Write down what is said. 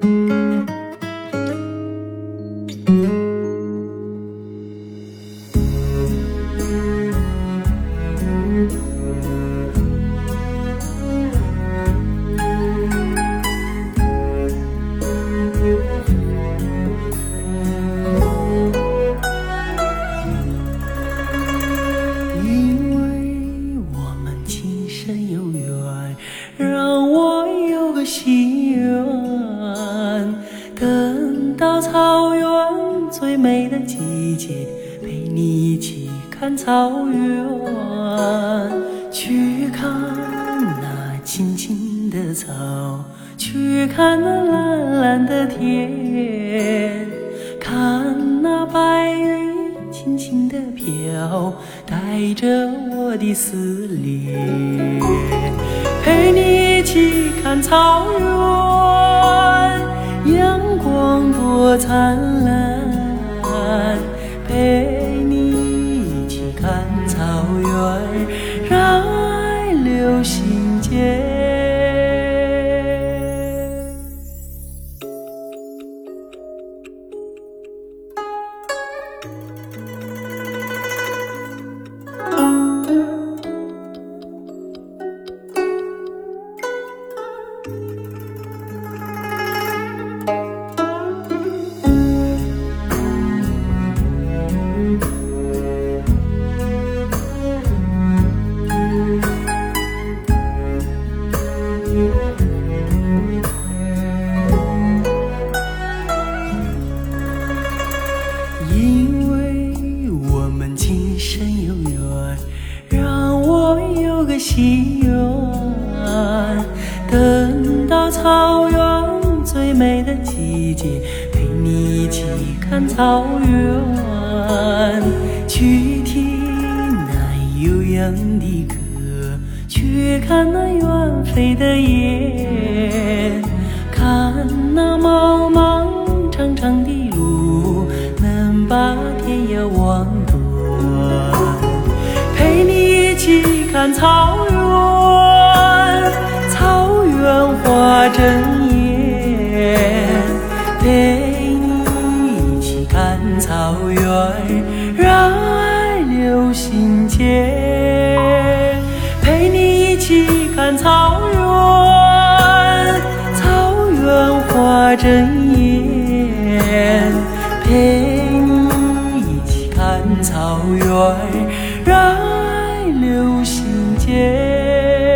因为我们今生有缘，让我有个心。最美的季节，陪你一起看草原，去看那青青的草，去看那蓝蓝的天，看那白云轻轻地飘，带着我的思念，陪你一起看草原，我有个心愿，等到草原最美的季节，陪你一起看草原，去听那悠扬的歌，去看那远飞的雁，看那茫茫长长的路，能把天涯望看草原，草原花正艳。陪你一起看草原，让爱流心间。陪你一起看草原，草原花正艳。陪你一起看草原，让流你街心间。